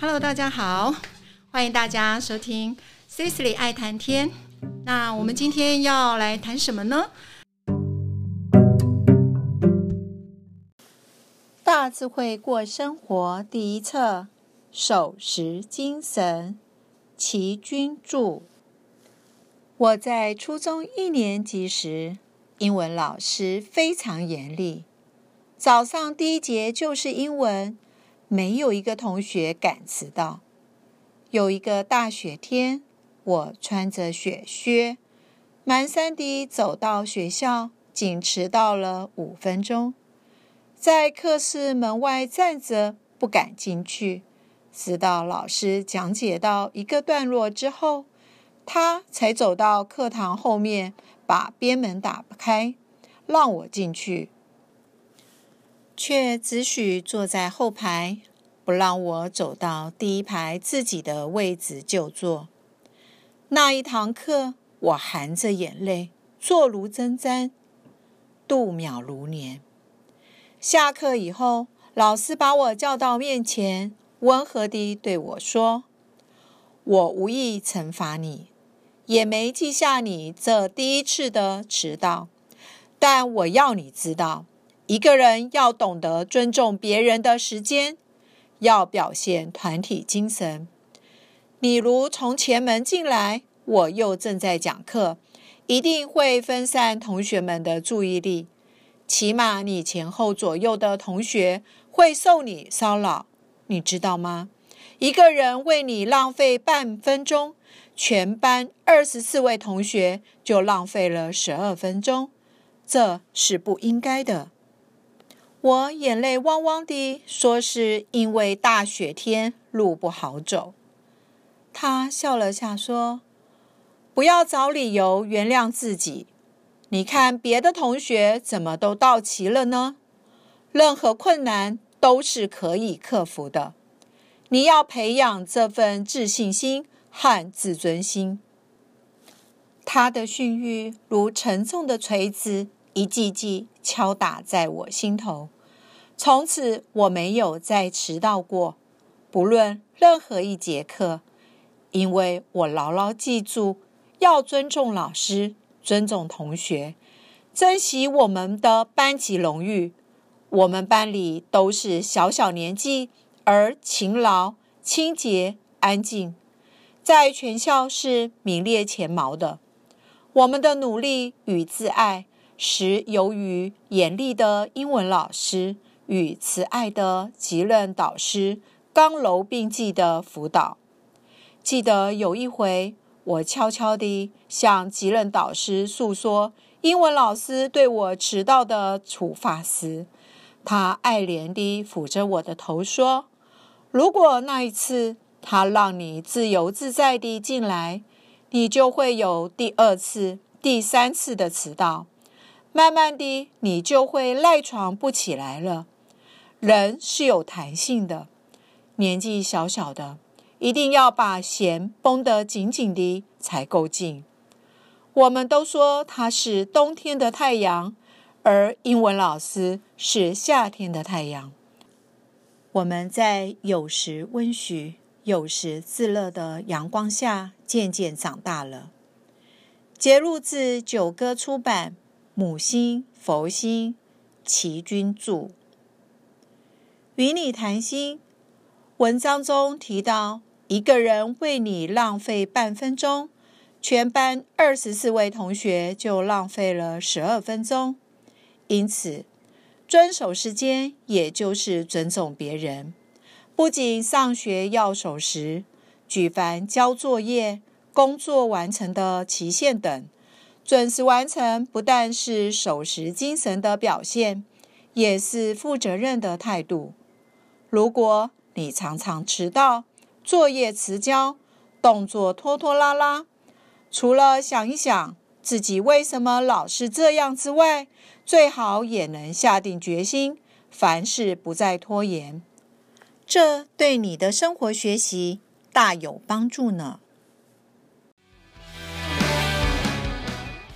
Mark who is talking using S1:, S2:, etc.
S1: Hello，大家好，欢迎大家收听 Cecily 爱谈天。那我们今天要来谈什么呢？大智慧过生活第一册：守时精神。齐君著。我在初中一年级时，英文老师非常严厉。早上第一节就是英文，没有一个同学敢迟到。有一个大雪天，我穿着雪靴，蹒跚地走到学校，仅迟到了五分钟。在课室门外站着，不敢进去。直到老师讲解到一个段落之后，他才走到课堂后面，把边门打开，让我进去，却只许坐在后排，不让我走到第一排自己的位置就坐。那一堂课，我含着眼泪，坐如针毡，度秒如年。下课以后，老师把我叫到面前。温和地对我说：“我无意惩罚你，也没记下你这第一次的迟到。但我要你知道，一个人要懂得尊重别人的时间，要表现团体精神。你如从前门进来，我又正在讲课，一定会分散同学们的注意力。起码你前后左右的同学会受你骚扰。”你知道吗？一个人为你浪费半分钟，全班二十四位同学就浪费了十二分钟，这是不应该的。我眼泪汪汪地说：“是因为大雪天路不好走。”他笑了下说：“不要找理由原谅自己。你看别的同学怎么都到齐了呢？任何困难。”都是可以克服的。你要培养这份自信心和自尊心。他的训谕如沉重的锤子，一记记敲打在我心头。从此，我没有再迟到过，不论任何一节课，因为我牢牢记住要尊重老师、尊重同学、珍惜我们的班级荣誉。我们班里都是小小年纪而勤劳、清洁、安静，在全校是名列前茅的。我们的努力与自爱，实由于严厉的英文老师与慈爱的吉任导师刚柔并济的辅导。记得有一回，我悄悄地向吉任导师诉说英文老师对我迟到的处罚时。他爱怜地抚着我的头说：“如果那一次他让你自由自在地进来，你就会有第二次、第三次的迟到。慢慢地，你就会赖床不起来了。人是有弹性的，年纪小小的，一定要把弦绷得紧紧的才够劲。我们都说他是冬天的太阳。”而英文老师是夏天的太阳。我们在有时温煦、有时炙热的阳光下渐渐长大了。节录自九歌出版《母心佛心》，齐君著。与你谈心，文章中提到，一个人为你浪费半分钟，全班二十四位同学就浪费了十二分钟。因此，遵守时间，也就是尊重别人。不仅上学要守时，举凡交作业、工作完成的期限等，准时完成，不但是守时精神的表现，也是负责任的态度。如果你常常迟到、作业迟交、动作拖拖拉拉，除了想一想自己为什么老是这样之外，最好也能下定决心，凡事不再拖延，这对你的生活学习大有帮助呢。